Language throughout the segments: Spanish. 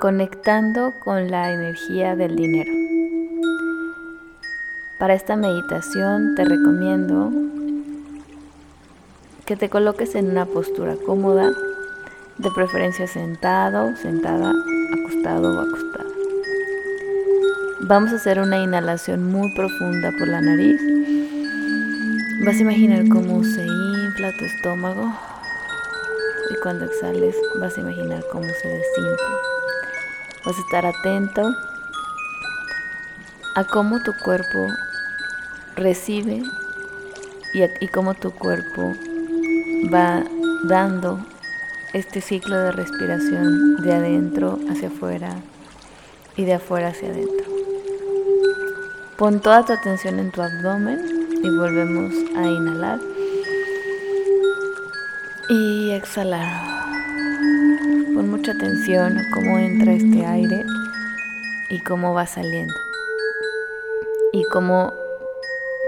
conectando con la energía del dinero. Para esta meditación te recomiendo que te coloques en una postura cómoda, de preferencia sentado, sentada, acostado o acostada. Vamos a hacer una inhalación muy profunda por la nariz. Vas a imaginar cómo se infla tu estómago y cuando exhales vas a imaginar cómo se desinfla. Vas a estar atento a cómo tu cuerpo recibe y, y cómo tu cuerpo va dando este ciclo de respiración de adentro hacia afuera y de afuera hacia adentro. Pon toda tu atención en tu abdomen y volvemos a inhalar y exhalar. Pon mucha atención a cómo entra este aire y cómo va saliendo. Y cómo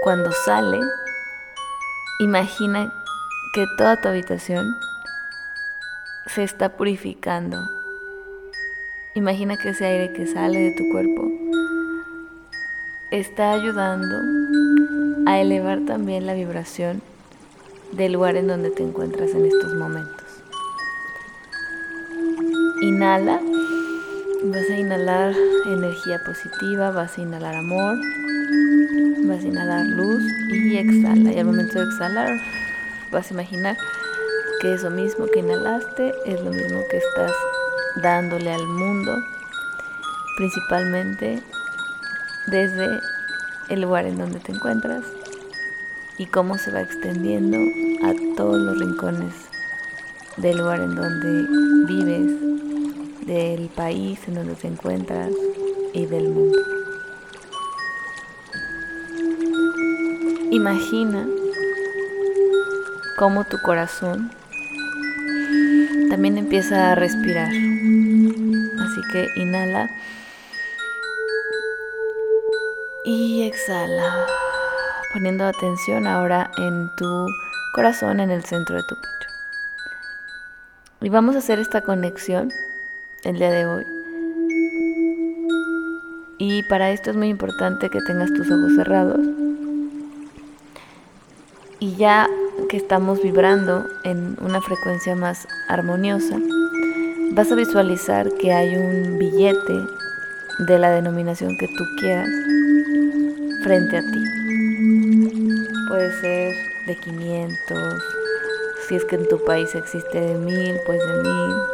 cuando sale, imagina que toda tu habitación se está purificando. Imagina que ese aire que sale de tu cuerpo está ayudando a elevar también la vibración del lugar en donde te encuentras en estos momentos. Inhala, vas a inhalar energía positiva, vas a inhalar amor, vas a inhalar luz y exhala. Y al momento de exhalar, vas a imaginar que eso mismo que inhalaste es lo mismo que estás dándole al mundo, principalmente desde el lugar en donde te encuentras y cómo se va extendiendo a todos los rincones del lugar en donde vives, del país en donde te encuentras y del mundo. Imagina cómo tu corazón también empieza a respirar. Así que inhala y exhala, poniendo atención ahora en tu corazón en el centro de tu pecho. Y vamos a hacer esta conexión el día de hoy. Y para esto es muy importante que tengas tus ojos cerrados. Y ya que estamos vibrando en una frecuencia más armoniosa, vas a visualizar que hay un billete de la denominación que tú quieras frente a ti. Puede ser de 500, si es que en tu país existe de 1000, pues de 1000, o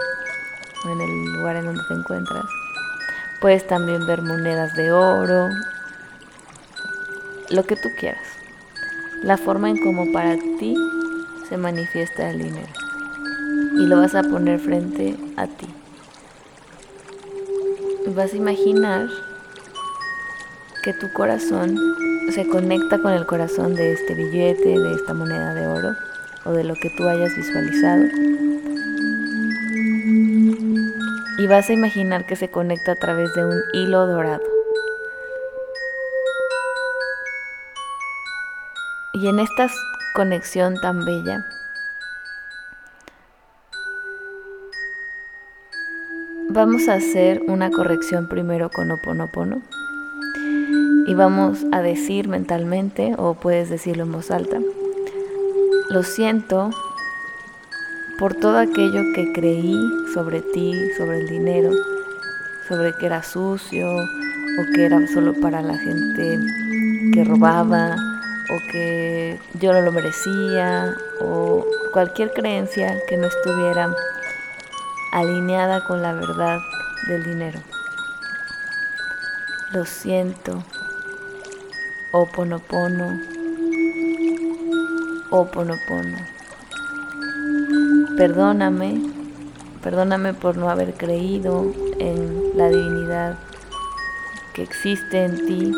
en el lugar en donde te encuentras. Puedes también ver monedas de oro, lo que tú quieras la forma en cómo para ti se manifiesta el dinero. Y lo vas a poner frente a ti. Vas a imaginar que tu corazón se conecta con el corazón de este billete, de esta moneda de oro o de lo que tú hayas visualizado. Y vas a imaginar que se conecta a través de un hilo dorado. Y en esta conexión tan bella, vamos a hacer una corrección primero con Oponopono. Y vamos a decir mentalmente, o puedes decirlo en voz alta, lo siento por todo aquello que creí sobre ti, sobre el dinero, sobre que era sucio o que era solo para la gente que robaba o que yo no lo merecía o cualquier creencia que no estuviera alineada con la verdad del dinero. Lo siento. Oponopono. Oponopono. Perdóname. Perdóname por no haber creído en la divinidad que existe en ti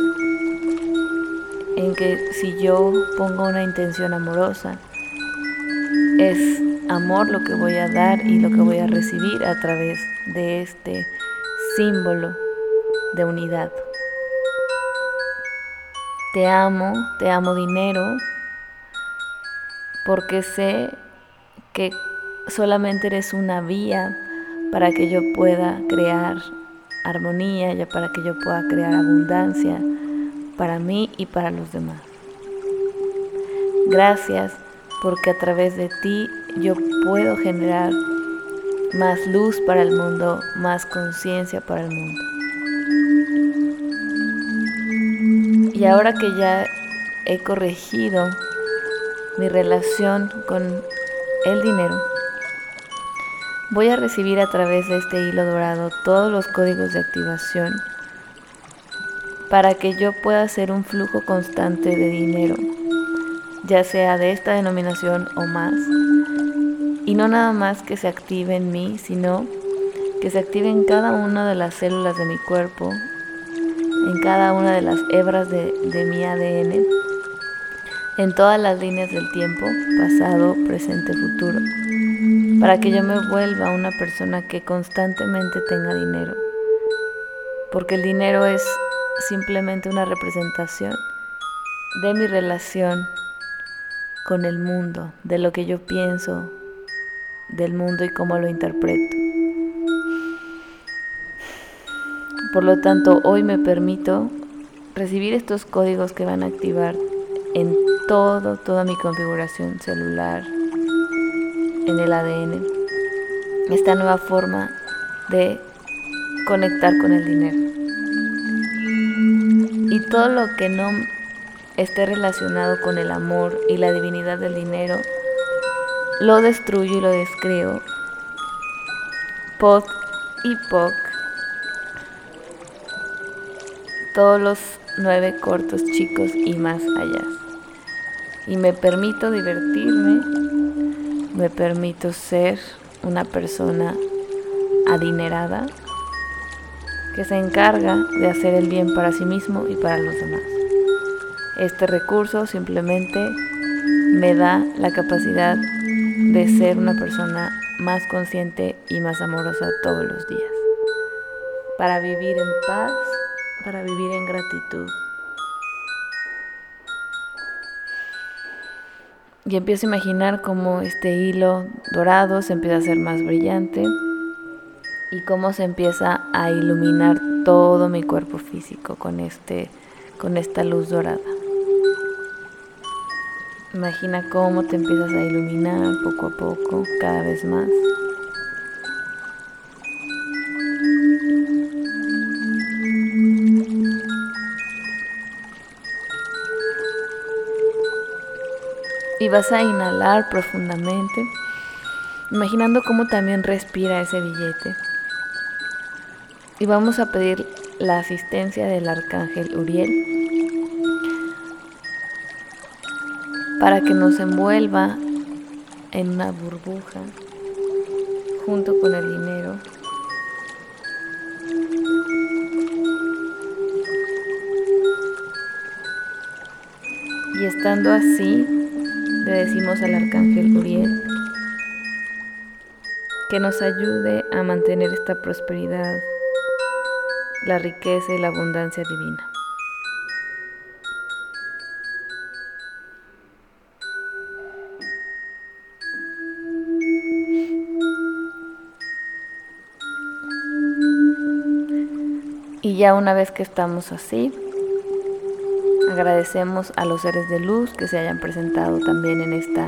en que si yo pongo una intención amorosa, es amor lo que voy a dar y lo que voy a recibir a través de este símbolo de unidad. Te amo, te amo dinero, porque sé que solamente eres una vía para que yo pueda crear armonía, ya para que yo pueda crear abundancia para mí y para los demás. Gracias porque a través de ti yo puedo generar más luz para el mundo, más conciencia para el mundo. Y ahora que ya he corregido mi relación con el dinero, voy a recibir a través de este hilo dorado todos los códigos de activación para que yo pueda hacer un flujo constante de dinero, ya sea de esta denominación o más, y no nada más que se active en mí, sino que se active en cada una de las células de mi cuerpo, en cada una de las hebras de, de mi ADN, en todas las líneas del tiempo, pasado, presente, futuro, para que yo me vuelva una persona que constantemente tenga dinero. Porque el dinero es simplemente una representación de mi relación con el mundo, de lo que yo pienso del mundo y cómo lo interpreto. Por lo tanto, hoy me permito recibir estos códigos que van a activar en todo, toda mi configuración celular, en el ADN, esta nueva forma de conectar con el dinero. Y todo lo que no esté relacionado con el amor y la divinidad del dinero, lo destruyo y lo descreo. Pod y Poc. Todos los nueve cortos chicos y más allá. Y me permito divertirme, me permito ser una persona adinerada que se encarga de hacer el bien para sí mismo y para los demás. Este recurso simplemente me da la capacidad de ser una persona más consciente y más amorosa todos los días. Para vivir en paz, para vivir en gratitud. Y empiezo a imaginar cómo este hilo dorado se empieza a hacer más brillante y cómo se empieza a iluminar todo mi cuerpo físico con este con esta luz dorada. Imagina cómo te empiezas a iluminar poco a poco, cada vez más. Y vas a inhalar profundamente, imaginando cómo también respira ese billete. Y vamos a pedir la asistencia del arcángel Uriel para que nos envuelva en una burbuja junto con el dinero. Y estando así, le decimos al arcángel Uriel que nos ayude a mantener esta prosperidad, la riqueza y la abundancia divina. Y ya una vez que estamos así, agradecemos a los seres de luz que se hayan presentado también en esta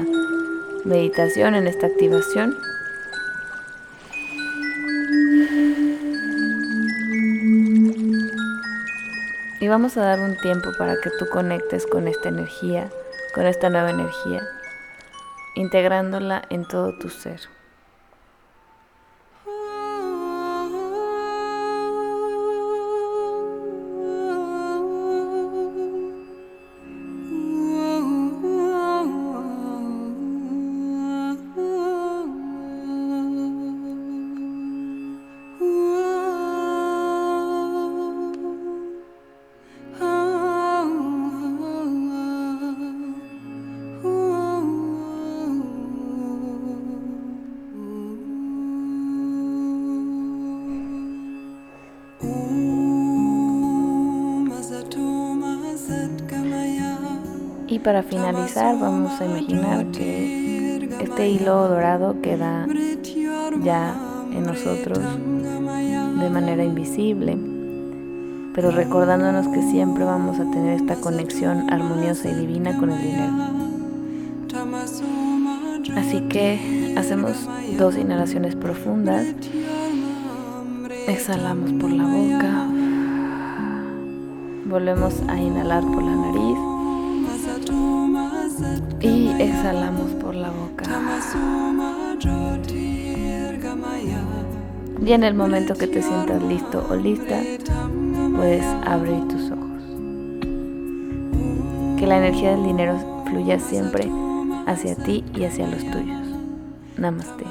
meditación, en esta activación. Y vamos a dar un tiempo para que tú conectes con esta energía, con esta nueva energía, integrándola en todo tu ser. Y para finalizar vamos a imaginar que este hilo dorado queda ya en nosotros de manera invisible, pero recordándonos que siempre vamos a tener esta conexión armoniosa y divina con el dinero. Así que hacemos dos inhalaciones profundas, exhalamos por la boca, volvemos a inhalar por la nariz y exhalamos por la boca. Y en el momento que te sientas listo o lista, puedes abrir tus ojos. Que la energía del dinero fluya siempre hacia ti y hacia los tuyos. Namaste.